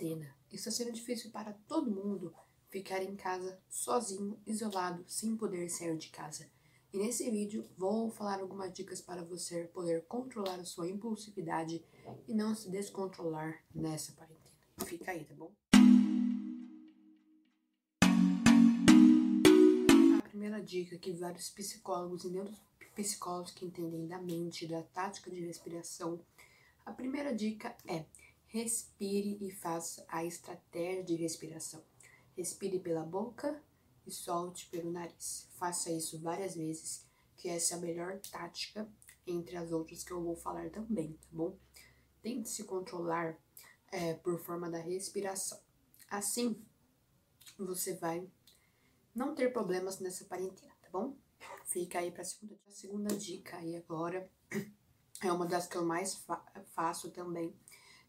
quarentena. Está sendo difícil para todo mundo ficar em casa sozinho, isolado, sem poder sair de casa. E nesse vídeo vou falar algumas dicas para você poder controlar a sua impulsividade e não se descontrolar nessa quarentena. Fica aí, tá bom? A primeira dica que vários psicólogos e neuropsicólogos que entendem da mente, da tática de respiração, a primeira dica é respire e faça a estratégia de respiração. Respire pela boca e solte pelo nariz. Faça isso várias vezes, que essa é a melhor tática entre as outras que eu vou falar também, tá bom? Tente se controlar é, por forma da respiração. Assim, você vai não ter problemas nessa quarentena, tá bom? Fica aí para a segunda, segunda dica aí agora. É uma das que eu mais fa faço também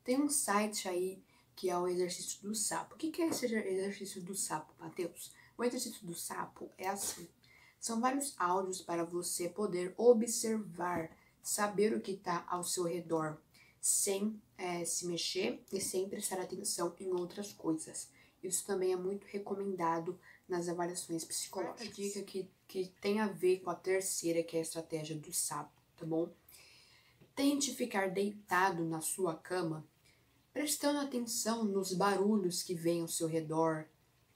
tem um site aí que é o exercício do sapo. O que é esse exercício do sapo, Matheus? O exercício do sapo é assim: são vários áudios para você poder observar, saber o que está ao seu redor, sem é, se mexer e sem prestar atenção em outras coisas. Isso também é muito recomendado nas avaliações psicológicas. Quarta dica que, que tem a ver com a terceira, que é a estratégia do sapo, tá bom? Tente ficar deitado na sua cama prestando atenção nos barulhos que vêm ao seu redor.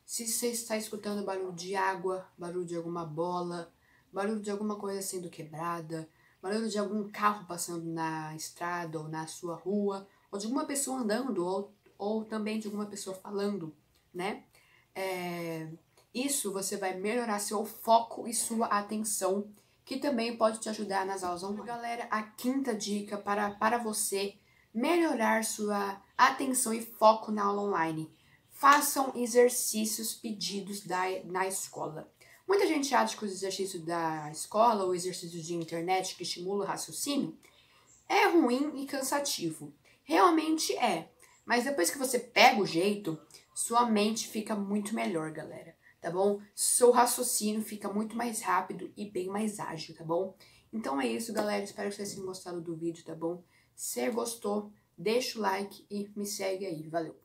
Se você está escutando barulho de água, barulho de alguma bola, barulho de alguma coisa sendo quebrada, barulho de algum carro passando na estrada ou na sua rua, ou de alguma pessoa andando, ou, ou também de alguma pessoa falando, né? É, isso você vai melhorar seu foco e sua atenção, que também pode te ajudar nas aulas online. Galera, a quinta dica para, para você melhorar sua atenção e foco na aula online. Façam exercícios pedidos da, na escola. Muita gente acha que os exercícios da escola ou exercícios de internet que estimulam o raciocínio é ruim e cansativo. Realmente é. Mas depois que você pega o jeito, sua mente fica muito melhor, galera. Tá bom? Seu raciocínio fica muito mais rápido e bem mais ágil, tá bom? Então é isso, galera. Espero que vocês tenham gostado do vídeo, tá bom? Se gostou, deixa o like e me segue aí. Valeu!